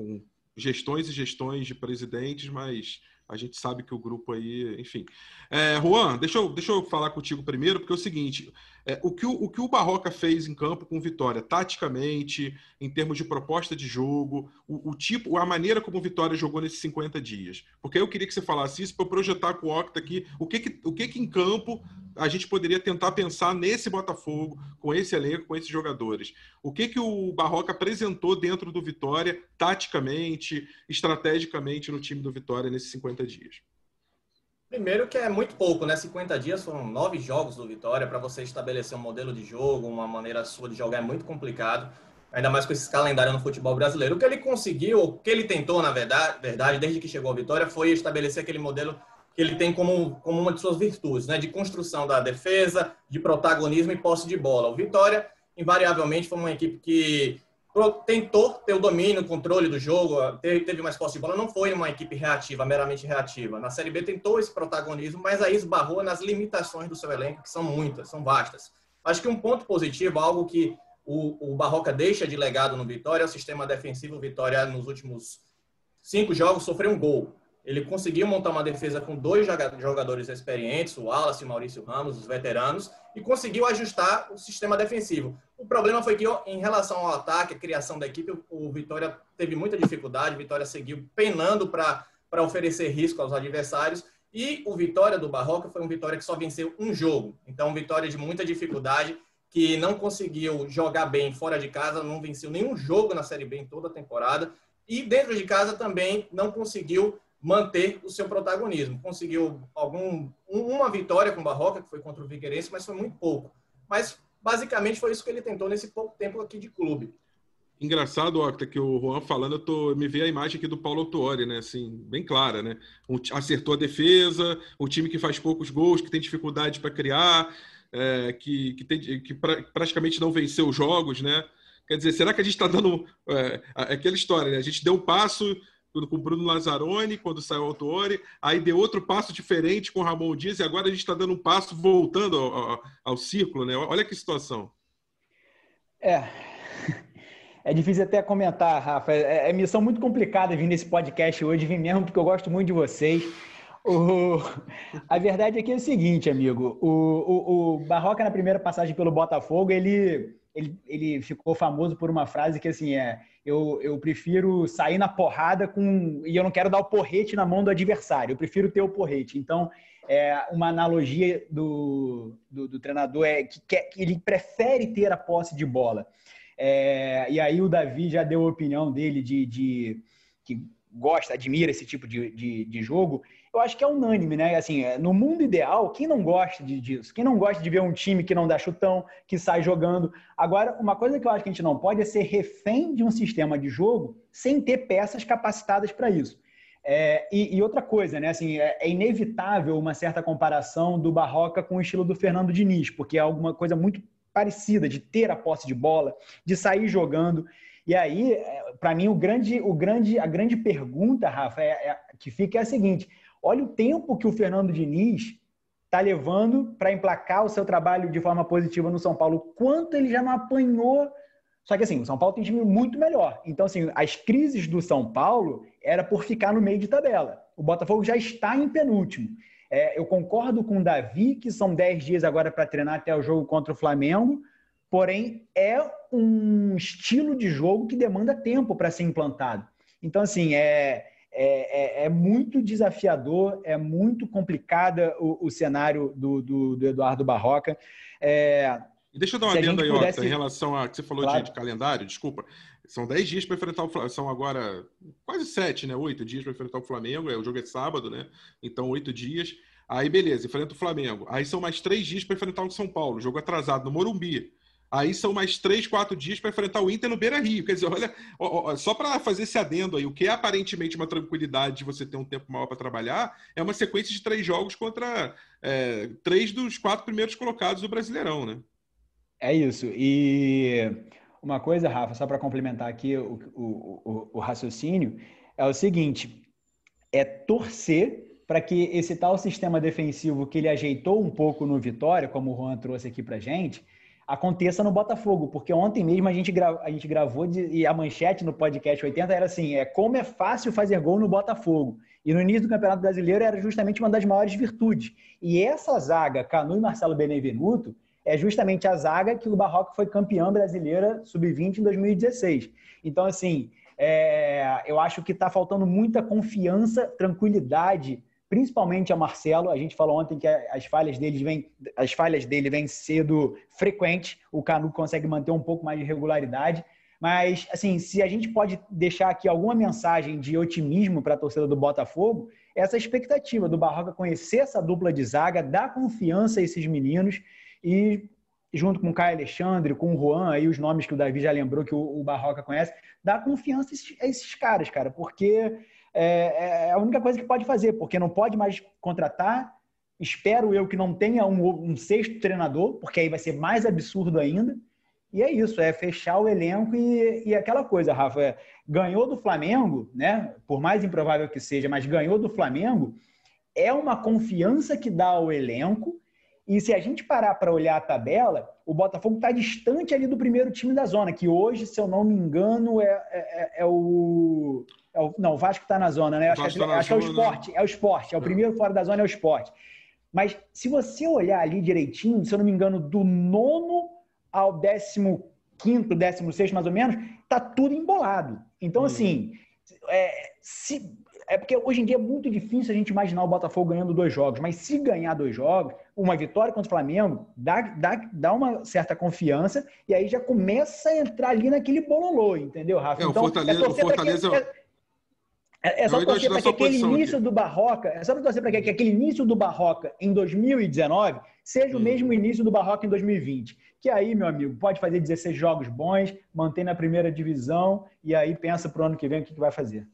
com gestões e gestões de presidentes, mas a gente sabe que o grupo aí, enfim. É, Juan, deixa eu, deixa eu falar contigo primeiro, porque é o seguinte: é, o, que o, o que o Barroca fez em campo com Vitória, taticamente, em termos de proposta de jogo, o, o, tipo, a maneira como o Vitória jogou nesses 50 dias. Porque eu queria que você falasse isso para projetar com o Octa aqui o que, que, o que, que em campo a gente poderia tentar pensar nesse Botafogo, com esse elenco, com esses jogadores. O que, que o Barroca apresentou dentro do Vitória, taticamente, estrategicamente, no time do Vitória nesses 50 dias? Primeiro que é muito pouco, né? 50 dias foram nove jogos do Vitória. Para você estabelecer um modelo de jogo, uma maneira sua de jogar é muito complicado. Ainda mais com esse calendário no futebol brasileiro. O que ele conseguiu, o que ele tentou, na verdade, desde que chegou à Vitória, foi estabelecer aquele modelo que ele tem como, como uma de suas virtudes, né? De construção da defesa, de protagonismo e posse de bola. O Vitória, invariavelmente, foi uma equipe que tentou ter o domínio, o controle do jogo, teve mais posse de bola, não foi uma equipe reativa, meramente reativa. Na Série B tentou esse protagonismo, mas aí esbarrou nas limitações do seu elenco, que são muitas, são vastas. Acho que um ponto positivo, algo que o, o Barroca deixa de legado no Vitória, é o sistema defensivo. O Vitória, nos últimos cinco jogos, sofreu um gol. Ele conseguiu montar uma defesa com dois jogadores experientes, o Wallace e o Maurício Ramos, os veteranos, e conseguiu ajustar o sistema defensivo. O problema foi que, em relação ao ataque, a criação da equipe, o Vitória teve muita dificuldade, o Vitória seguiu penando para oferecer risco aos adversários, e o Vitória do Barroca foi um Vitória que só venceu um jogo. Então, Vitória de muita dificuldade, que não conseguiu jogar bem fora de casa, não venceu nenhum jogo na Série B em toda a temporada, e dentro de casa também não conseguiu manter o seu protagonismo. Conseguiu algum, uma vitória com o Barroca, que foi contra o Figueirense, mas foi muito pouco. Mas basicamente foi isso que ele tentou nesse pouco tempo aqui de clube. Engraçado, Octa, que o Juan falando, eu tô, me vê a imagem aqui do Paulo Autuori, né? Assim, bem clara, né? Um, acertou a defesa, o time que faz poucos gols, que tem dificuldade para criar, é, que, que, tem, que pra, praticamente não venceu os jogos, né? Quer dizer, será que a gente está dando é, aquela história, né? A gente deu um passo com o Bruno Lazzaroni, quando saiu o Autuori, aí deu outro passo diferente com o Ramon Dias, e agora a gente está dando um passo voltando ao, ao, ao círculo, né? Olha que situação. É, é difícil até comentar, Rafa. É, é missão muito complicada vir nesse podcast hoje, vim mesmo porque eu gosto muito de vocês. O... A verdade é que é o seguinte, amigo. O, o, o Barroca, na primeira passagem pelo Botafogo, ele, ele, ele ficou famoso por uma frase que, assim, é eu, eu prefiro sair na porrada com. E eu não quero dar o porrete na mão do adversário, eu prefiro ter o porrete. Então, é, uma analogia do, do, do treinador é que, que ele prefere ter a posse de bola. É, e aí o Davi já deu a opinião dele de, de que gosta, admira esse tipo de, de, de, jogo, eu acho que é unânime, né? Assim, é, no mundo ideal, quem não gosta de, disso? Quem não gosta de ver um time que não dá chutão, que sai jogando? Agora, uma coisa que eu acho que a gente não pode é ser refém de um sistema de jogo sem ter peças capacitadas para isso. É, e, e, outra coisa, né? Assim, é, é, inevitável uma certa comparação do Barroca com o estilo do Fernando Diniz, porque é alguma coisa muito parecida de ter a posse de bola, de sair jogando. E aí, é, para mim, o grande, o grande, a grande pergunta, Rafa, é, é, que fica é a seguinte: olha o tempo que o Fernando Diniz está levando para emplacar o seu trabalho de forma positiva no São Paulo. Quanto ele já não apanhou. Só que assim, o São Paulo tem time muito melhor. Então, assim, as crises do São Paulo era por ficar no meio de tabela. O Botafogo já está em penúltimo. É, eu concordo com o Davi, que são 10 dias agora para treinar até o jogo contra o Flamengo, porém é um estilo de jogo que demanda tempo para ser implantado. Então, assim, é, é, é, é, muito desafiador, é muito complicada o, o cenário do, do, do, Eduardo Barroca. É, Deixa eu dar uma adendo aí, pudesse... em relação a que você falou claro. de, de, calendário, desculpa. São 10 dias para enfrentar o Flamengo. São agora quase 7, né? 8 dias para enfrentar o Flamengo. É, o jogo é sábado, né? Então, 8 dias. Aí, beleza, enfrenta o Flamengo. Aí são mais 3 dias para enfrentar o São Paulo. Jogo atrasado no Morumbi. Aí são mais três, quatro dias para enfrentar o Inter no Beira Rio. Quer dizer, olha, ó, ó, só para fazer esse adendo aí, o que é aparentemente uma tranquilidade de você ter um tempo maior para trabalhar, é uma sequência de três jogos contra é, três dos quatro primeiros colocados do Brasileirão, né? É isso. E uma coisa, Rafa, só para complementar aqui o, o, o, o raciocínio, é o seguinte: é torcer para que esse tal sistema defensivo que ele ajeitou um pouco no Vitória, como o Juan trouxe aqui para gente, aconteça no Botafogo, porque ontem mesmo a gente, a gente gravou de... e a manchete no podcast 80 era assim: é como é fácil fazer gol no Botafogo. E no início do Campeonato Brasileiro era justamente uma das maiores virtudes. E essa zaga, Canu e Marcelo Benevenuto, é justamente a zaga que o Barroco foi campeão brasileira sub-20 em 2016. Então, assim, é... eu acho que está faltando muita confiança, tranquilidade principalmente a Marcelo. A gente falou ontem que as falhas dele vêm, as falhas dele vêm sendo frequentes. O Canu consegue manter um pouco mais de regularidade. Mas, assim, se a gente pode deixar aqui alguma mensagem de otimismo para a torcida do Botafogo, essa expectativa do Barroca conhecer essa dupla de zaga, dar confiança a esses meninos e, junto com o Caio Alexandre, com o Juan, aí os nomes que o Davi já lembrou que o, Barroca conhece, dar confiança a esses caras, cara, porque é, é, é a única coisa que pode fazer, porque não pode mais contratar. Espero eu que não tenha um, um sexto treinador, porque aí vai ser mais absurdo ainda. E é isso, é fechar o elenco e, e aquela coisa, Rafa. É, ganhou do Flamengo, né? Por mais improvável que seja, mas ganhou do Flamengo, é uma confiança que dá ao elenco. E se a gente parar para olhar a tabela, o Botafogo está distante ali do primeiro time da zona, que hoje, se eu não me engano, é, é, é o. É o, não, o Vasco está na zona, né? Acho, que, tá acho que, é o esporte. É o esporte. É o primeiro fora da zona, é o esporte. Mas se você olhar ali direitinho, se eu não me engano, do nono ao 15, 16 mais ou menos, tá tudo embolado. Então, uhum. assim, é, se, é porque hoje em dia é muito difícil a gente imaginar o Botafogo ganhando dois jogos, mas se ganhar dois jogos, uma vitória contra o Flamengo dá, dá, dá uma certa confiança e aí já começa a entrar ali naquele bololô, entendeu, Rafa? É, então, o Fortaleza, é o Fortaleza... Que, é, é, só torcer para que aquele início aqui. do Barroca, é só torcer para que, que, aquele início do Barroca em 2019 seja hum. o mesmo início do Barroca em 2020. Que aí, meu amigo, pode fazer 16 jogos bons, mantém na primeira divisão e aí pensa para o ano que vem o que, que vai fazer.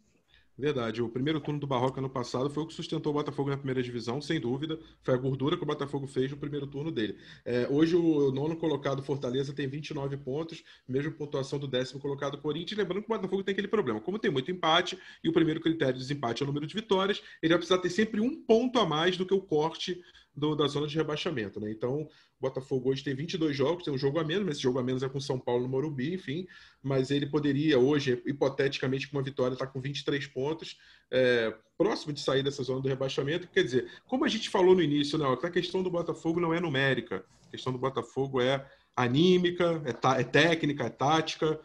Verdade. O primeiro turno do Barroca no passado foi o que sustentou o Botafogo na primeira divisão, sem dúvida. Foi a gordura que o Botafogo fez no primeiro turno dele. É, hoje, o nono colocado Fortaleza tem 29 pontos, mesma pontuação do décimo colocado Corinthians. Lembrando que o Botafogo tem aquele problema. Como tem muito empate e o primeiro critério de desempate é o número de vitórias, ele vai precisar ter sempre um ponto a mais do que o corte do, da zona de rebaixamento. Né? Então, o Botafogo hoje tem 22 jogos, tem um jogo a menos, mas esse jogo a menos é com São Paulo no Morumbi, enfim. Mas ele poderia hoje, hipoteticamente, com uma vitória, estar tá com 23 pontos, é, próximo de sair dessa zona do rebaixamento. Quer dizer, como a gente falou no início, né, a questão do Botafogo não é numérica, a questão do Botafogo é anímica, é, é técnica, é tática.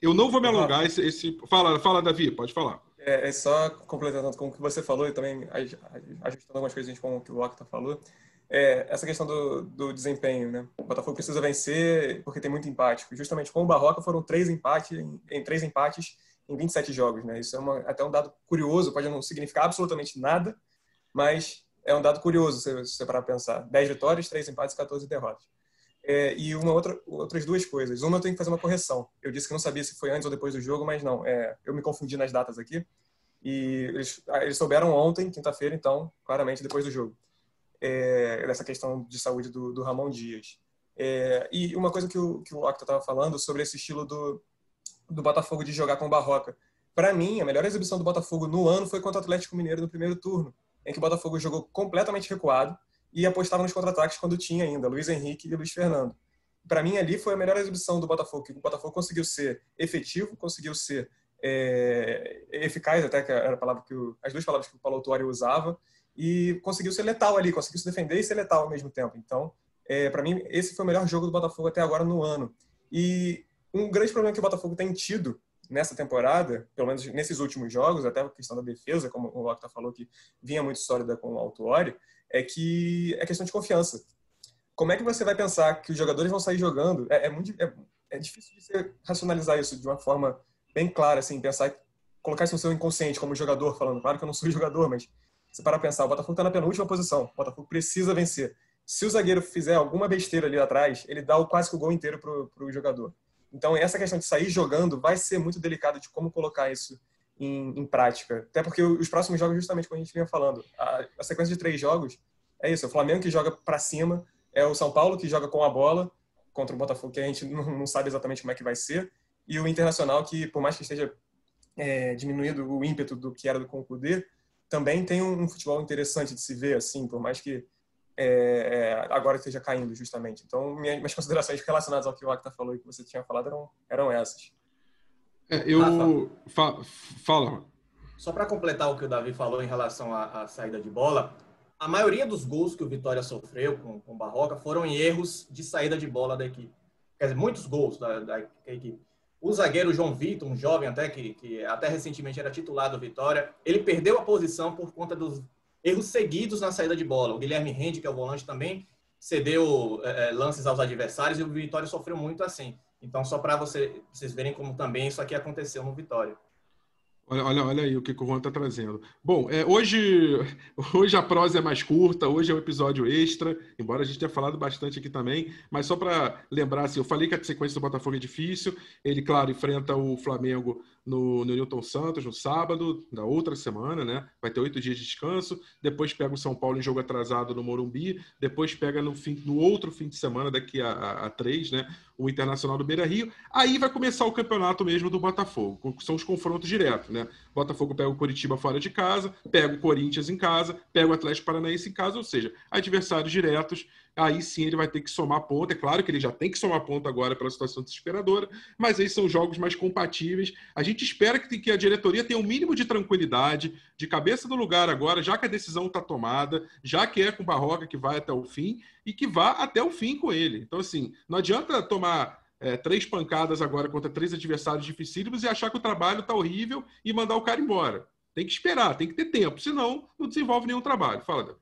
Eu não vou me alongar. Esse, esse... Fala, fala, Davi, pode falar. É, é, só completando com o que você falou e também ajustando algumas coisas com o que o Octa falou. É, essa questão do, do, desempenho, né? O Botafogo precisa vencer porque tem muito empate. Justamente com o Barroca foram três empates em, em três empates em 27 jogos, né? Isso é uma, até um dado curioso, pode não significar absolutamente nada, mas é um dado curioso se você parar para pensar. 10 vitórias, 3 empates, 14 derrotas. É, e uma outra, outras duas coisas. Uma, eu tenho que fazer uma correção. Eu disse que não sabia se foi antes ou depois do jogo, mas não. É, eu me confundi nas datas aqui. E eles, ah, eles souberam ontem, quinta-feira, então, claramente depois do jogo, é, dessa questão de saúde do, do Ramon Dias. É, e uma coisa que o, que o Octa estava falando sobre esse estilo do, do Botafogo de jogar com o Barroca. Para mim, a melhor exibição do Botafogo no ano foi contra o Atlético Mineiro no primeiro turno, em que o Botafogo jogou completamente recuado, e apostava nos contra-ataques quando tinha ainda Luiz Henrique e Luiz Fernando. Para mim, ali foi a melhor exibição do Botafogo, que o Botafogo conseguiu ser efetivo, conseguiu ser é, eficaz, até que era a palavra que o, as duas palavras que o Paulo Autuori usava, e conseguiu ser letal ali, conseguiu se defender e ser letal ao mesmo tempo. Então, é, para mim, esse foi o melhor jogo do Botafogo até agora no ano. E um grande problema que o Botafogo tem tido nessa temporada, pelo menos nesses últimos jogos, até a questão da defesa, como o Locta falou, que vinha muito sólida com o Autuori, é que é questão de confiança. Como é que você vai pensar que os jogadores vão sair jogando? É, é muito é, é, difícil de você racionalizar isso de uma forma bem clara, assim, pensar, colocar isso no seu inconsciente como jogador, falando, claro que eu não sou jogador, mas você para pensar, o Botafogo está na penúltima posição, o Botafogo precisa vencer. Se o zagueiro fizer alguma besteira ali atrás, ele dá o, quase que o gol inteiro para o jogador. Então, essa questão de sair jogando vai ser muito delicado de como colocar isso em, em, prática. Até porque os próximos jogos, justamente como a gente vinha falando, a, a sequência de três jogos é isso: é o Flamengo que joga para cima, é o São Paulo que joga com a bola contra o Botafogo, que a gente não, não sabe exatamente como é que vai ser, e o Internacional, que por mais que esteja é, diminuído o ímpeto do que era do concluir, também tem um, um, futebol interessante de se ver, assim, por mais que é, é, agora esteja caindo, justamente. Então, minhas, minhas considerações relacionadas ao que o Acta falou e que você tinha falado eram, eram essas. É, eu. Fa... Fala. Só para completar o que o Davi falou em relação à, à, saída de bola, a maioria dos gols que o Vitória sofreu com, com o Barroca foram em erros de saída de bola da equipe. Quer dizer, muitos gols da, da equipe. O zagueiro João Vitor, um jovem até que, que até recentemente era titular do Vitória, ele perdeu a posição por conta dos erros seguidos na saída de bola. O Guilherme Rende, que é o volante também, cedeu é, lances aos adversários e o Vitória sofreu muito assim. Então, só para você, vocês verem como também isso aqui aconteceu no Vitória. Olha, olha, olha aí o que o Juan está trazendo. Bom, é, hoje, hoje a prosa é mais curta, hoje é um episódio extra, embora a gente tenha falado bastante aqui também, mas só para lembrar, assim, eu falei que a sequência do Botafogo é difícil, ele, claro, enfrenta o Flamengo no, no Newton Santos no sábado da outra semana, né? Vai ter oito dias de descanso. Depois pega o São Paulo em jogo atrasado no Morumbi. Depois pega no, fim, no outro fim de semana, daqui a, a, a três, né? O Internacional do Beira Rio. Aí vai começar o campeonato mesmo do Botafogo. São os confrontos diretos, né? Né? Botafogo pega o Coritiba fora de casa, pega o Corinthians em casa, pega o Atlético Paranaense em casa, ou seja, adversários diretos. Aí sim ele vai ter que somar ponto. É claro que ele já tem que somar ponto agora pela situação desesperadora, mas aí são jogos mais compatíveis. A gente espera que, a diretoria tenha um mínimo de tranquilidade, de cabeça no lugar agora, já que a decisão está tomada, já que é com o Barroca que vai até o fim e que vá até o fim com ele. Então, assim, não adianta tomar é, três pancadas agora contra três adversários dificílimos e achar que o trabalho está horrível e mandar o cara embora. Tem que esperar, tem que ter tempo, senão não desenvolve nenhum trabalho. Fala, Dan.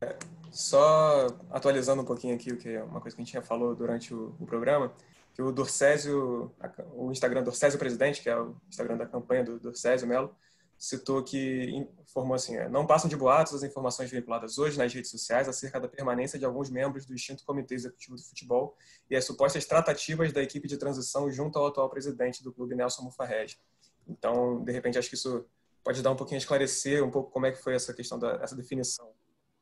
É, só atualizando um pouquinho aqui o que é uma coisa que a gente já falou durante o, o programa, que o Dorcésio, o Instagram Dorcésio Presidente, que é o Instagram da campanha do Dorcésio Melo, citou que informou assim: é, não passam de boatos as informações veiculadas hoje nas redes sociais acerca da permanência de alguns membros do extinto Comitê Executivo do Futebol e as supostas tratativas da equipe de transição junto ao atual presidente do clube, Nelson Mufarrege. Então, de repente, acho que isso pode dar um pouquinho a esclarecer um pouco como é que foi essa questão dessa definição.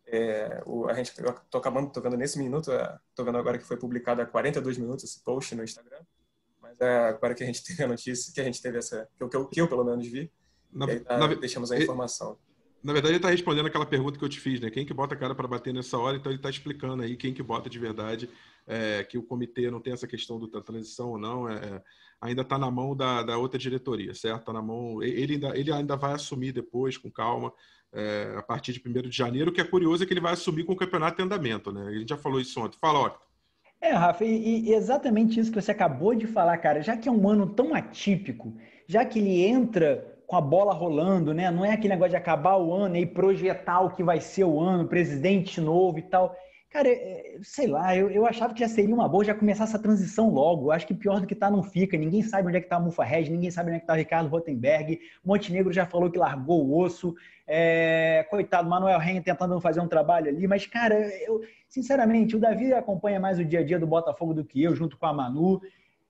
É, o, a gente estou acabando, tô vendo nesse minuto, é, vendo agora que foi publicado há 42 minutos esse post no Instagram, mas é agora que a gente teve a notícia, que a gente teve essa, que eu, que eu, que eu pelo menos vi, na, tá, na, deixamos a informação. Na verdade, ele está respondendo aquela pergunta que eu te fiz, né? Quem que bota a cara para bater nessa hora? Então, ele está explicando aí quem que bota de verdade, é, que o comitê não tem essa questão da transição ou não, é, é ainda está na mão da, da, outra diretoria, certo? Tá na mão, ele ainda, ele ainda vai assumir depois, com calma, é, a partir de 1 de janeiro. O que é curioso é que ele vai assumir com o campeonato em andamento, né? A gente já falou isso ontem. Fala, ó. É, Rafa, e, e exatamente isso que você acabou de falar, cara. Já que é um ano tão atípico, já que ele entra com a bola rolando, né? Não é aquele negócio de acabar o ano e projetar o que vai ser o ano, presidente novo e tal. Cara, é, sei lá, eu, eu achava que já seria uma boa já começar essa transição logo. Eu acho que pior do que tá não fica. Ninguém sabe onde é que tá a Mufa Red, ninguém sabe onde é que tá o Ricardo Rotenberg. Montenegro já falou que largou o osso. É, coitado, Manuel Ren tentando fazer um trabalho ali. Mas, cara, eu, sinceramente, o Davi acompanha mais o dia a dia do Botafogo do que eu, junto com a Manu.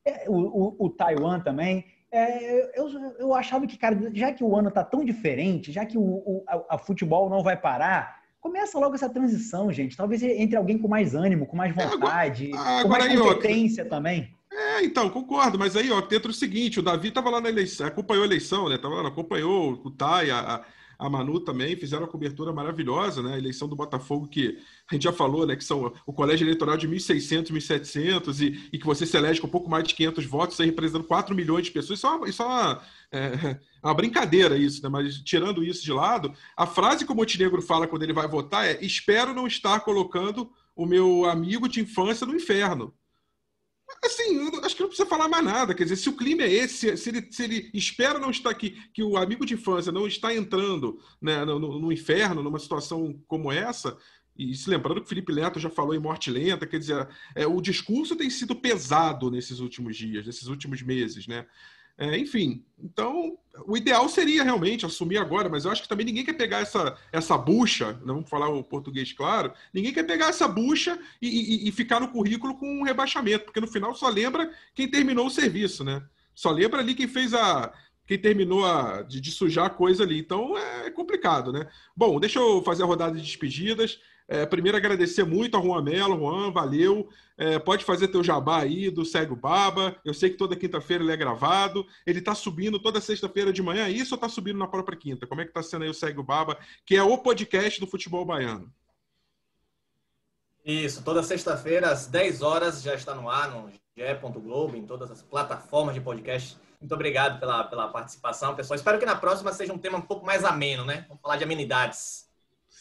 É, o, o, o Taiwan também. É, eu, eu achava que, cara, já que o ano tá tão diferente, já que o, o a, a, futebol não vai parar, começa logo essa transição, gente. Talvez entre alguém com mais ânimo, com mais é, vontade, agora, com mais aí, competência ó, também. É, então, concordo, mas aí, ó, dentro o seguinte, o Davi tava lá na eleição, acompanhou a eleição, né? Tava lá, acompanhou o Tai, a, a Manu também, fizeram uma cobertura maravilhosa, né? A eleição do Botafogo, que a gente já falou, né? Que são o colégio eleitoral de 1.600, 1.700 e, e que você se elege com pouco mais de 500 votos, aí representando 4 milhões de pessoas. Isso é uma, isso é uma, é, uma brincadeira, isso, né? Mas tirando isso de lado, a frase que o Montenegro fala quando ele vai votar é: espero não estar colocando o meu amigo de infância no inferno. Assim, acho que não precisa falar mais nada. Quer dizer, se o clima é esse, se ele, se ele espera não estar aqui, que o amigo de infância não está entrando né, no, no, inferno, numa situação como essa, e se lembrando que o Felipe Neto já falou em morte lenta, quer dizer, é, o discurso tem sido pesado nesses últimos dias, nesses últimos meses, né? É, enfim, então o ideal seria realmente assumir agora, mas eu acho que também ninguém quer pegar essa, essa bucha, vamos falar o português claro, ninguém quer pegar essa bucha e, e, e, ficar no currículo com um rebaixamento, porque no final só lembra quem terminou o serviço, né? Só lembra ali quem fez a. quem terminou a, de, de sujar a coisa ali. Então é complicado, né? Bom, deixa eu fazer a rodada de despedidas. É, primeiro, agradecer muito a Juan Melo. Juan, valeu. É, pode fazer teu jabá aí do Cego Baba. Eu sei que toda quinta-feira ele é gravado. Ele está subindo toda sexta-feira de manhã. Isso ou está subindo na própria quinta? Como é que está sendo aí o Cego Baba, que é o podcast do futebol baiano? Isso, toda sexta-feira, às 10 horas, já está no ar no ge.globo, em todas as plataformas de podcast. Muito obrigado pela, pela participação, pessoal. Espero que na próxima seja um tema um pouco mais ameno, né? Vamos falar de amenidades.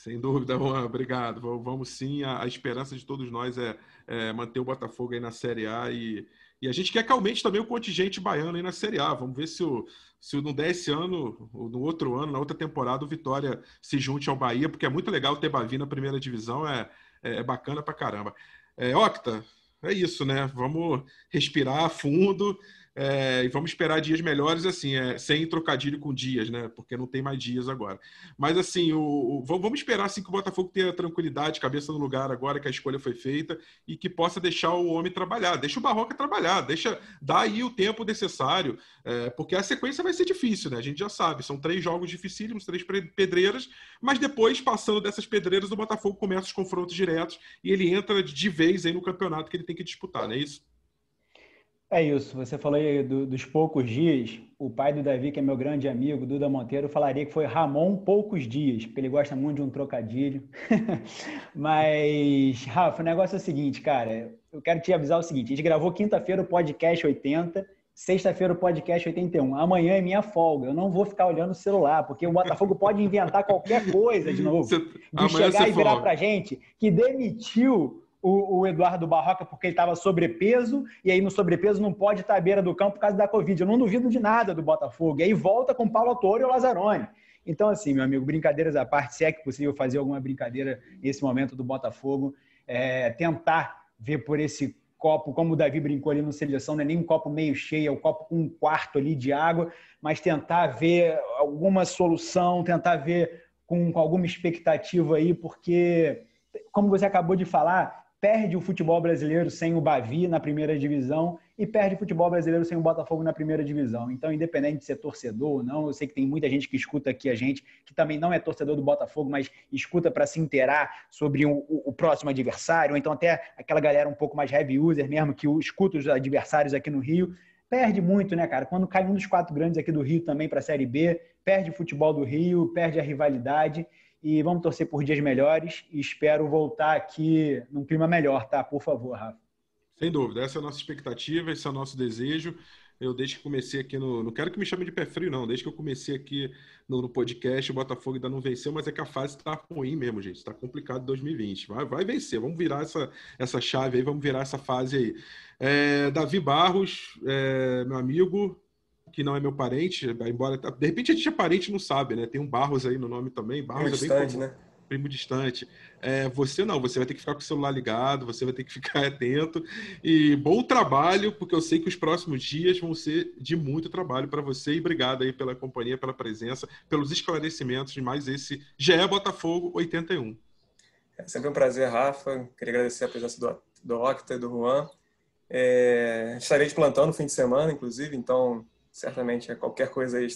Sem dúvida, Juan, obrigado. Vamos sim, a, a esperança de todos nós é, é, manter o Botafogo aí na Série A e, e a gente quer que aumente também o contingente baiano aí na Série A. Vamos ver se, o, se não der esse ano, ou no outro ano, na outra temporada, o Vitória se junte ao Bahia, porque é muito legal ter Bavi na primeira divisão, é, é, é bacana pra caramba. É, Octa, é isso, né? Vamos respirar fundo é, e vamos esperar dias melhores, assim, é, sem trocadilho com dias, né? Porque não tem mais dias agora. Mas, assim, o, o, vamos esperar assim, que o Botafogo tenha tranquilidade, cabeça no lugar agora que a escolha foi feita e que possa deixar o homem trabalhar. Deixa o Barroca trabalhar, deixa dar aí o tempo necessário, é, porque a sequência vai ser difícil, né? A gente já sabe, são três jogos dificílimos, três pedreiras, mas depois, passando dessas pedreiras, o Botafogo começa os confrontos diretos e ele entra de vez aí no campeonato que ele tem que disputar, não é isso? É isso, você falou aí do, dos poucos dias. O pai do Davi, que é meu grande amigo, Duda Monteiro, falaria que foi Ramon Poucos Dias, porque ele gosta muito de um trocadilho. Mas, Rafa, o negócio é o seguinte, cara. Eu quero te avisar o seguinte: a gente gravou quinta-feira o podcast 80, sexta-feira o podcast 81. Amanhã é minha folga. Eu não vou ficar olhando o celular, porque o Botafogo pode inventar qualquer coisa de novo. Você, de chegar e virar folga. pra gente que demitiu o, o Eduardo Barroca porque ele estava sobrepeso, e aí no sobrepeso não pode estar à beira do campo por causa da Covid. Eu não duvido de nada do Botafogo. E aí volta com Paulo Autori e o Lazzaroni. Então, assim, meu amigo, brincadeiras à parte, se é que possível fazer alguma brincadeira nesse momento do Botafogo, é, tentar ver por esse copo, como o Davi brincou ali no seleção, não é nem um copo meio cheio, é um copo com um quarto ali de água, mas tentar ver alguma solução, tentar ver com, com alguma expectativa aí, porque, como você acabou de falar, perde o futebol brasileiro sem o Bavi na primeira divisão e perde o futebol brasileiro sem o Botafogo na primeira divisão. Então, independente de ser torcedor ou não, eu sei que tem muita gente que escuta aqui a gente, que também não é torcedor do Botafogo, mas escuta para se inteirar sobre o, o, o, próximo adversário, ou então até aquela galera um pouco mais heavy user mesmo, que escuta os adversários aqui no Rio. Perde muito, né, cara? Quando cai um dos quatro grandes aqui do Rio também para a Série B, perde o futebol do Rio, perde a rivalidade e vamos torcer por dias melhores e espero voltar aqui num clima melhor, tá? Por favor, Rafa. Sem dúvida, essa é a nossa expectativa, esse é o nosso desejo. Eu, desde que comecei aqui no. Não quero que me chame de pé frio, não. Desde que eu comecei aqui no, no podcast, o Botafogo ainda não venceu, mas é que a fase está ruim mesmo, gente. Está complicado em 2020. Vai, vai vencer. Vamos virar essa, essa chave aí, vamos virar essa fase aí. É, Davi Barros, é, meu amigo, que não é meu parente, embora. De repente a gente é parente não sabe, né? Tem um Barros aí no nome também. Barros primo é bem distante, comum. né? Primo distante. É, você não, você vai ter que ficar com o celular ligado, você vai ter que ficar atento. E bom trabalho, porque eu sei que os próximos dias vão ser de muito trabalho para você. E obrigado aí pela companhia, pela presença, pelos esclarecimentos de mais esse GE Botafogo 81. É sempre um prazer, Rafa. Queria agradecer a presença do, do Octa e do Juan. É, estarei de plantão no fim de semana, inclusive, então certamente a qualquer coisa aí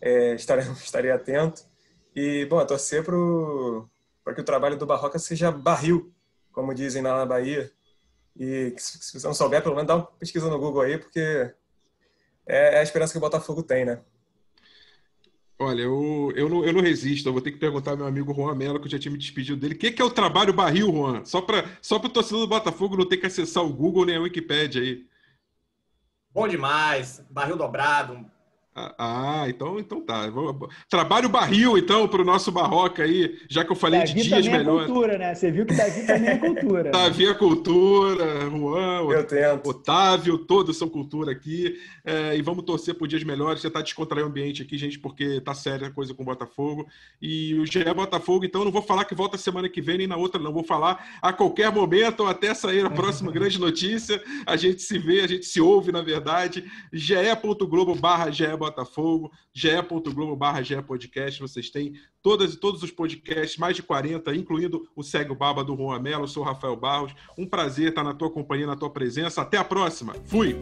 é, estarei, estarei atento. E, bom, a torcer para que o trabalho do Barroca seja barril, como dizem lá na Bahia. E se você não souber, pelo menos dá uma pesquisa no Google aí, porque é, é a esperança que o Botafogo tem, né? Olha, eu, eu, não, eu não resisto, eu vou ter que perguntar ao meu amigo Juan Mello, que eu já tinha me despedido dele. O que, que é o trabalho barril, Juan? Só para só o torcedor do Botafogo não ter que acessar o Google nem a Wikipédia aí. Bom demais, barril dobrado, ah, ah, então, então tá. Trabalho barril, então, para o nosso Barroca aí, já que eu falei Davi de dias melhores. É cultura, né? Você viu que Davi também é cultura. Davi é cultura, Juan, Otávio, todos são cultura aqui. É, e vamos torcer por dias melhores. Você está descontraindo o ambiente aqui, gente, porque tá séria a coisa com o Botafogo. E o GE Botafogo, então, não vou falar que volta semana que vem nem na outra, não. Vou falar a qualquer momento, até sair a próxima grande notícia. A gente se vê, a gente se ouve, na verdade. ge.globo barra Botafogo, ge.globo barra Podcast, vocês têm todas e todos os podcasts, mais de 40, incluindo o Segue o Baba do Juan Mello, eu sou o Rafael Barros, um prazer estar na tua companhia, na tua presença, até a próxima, fui!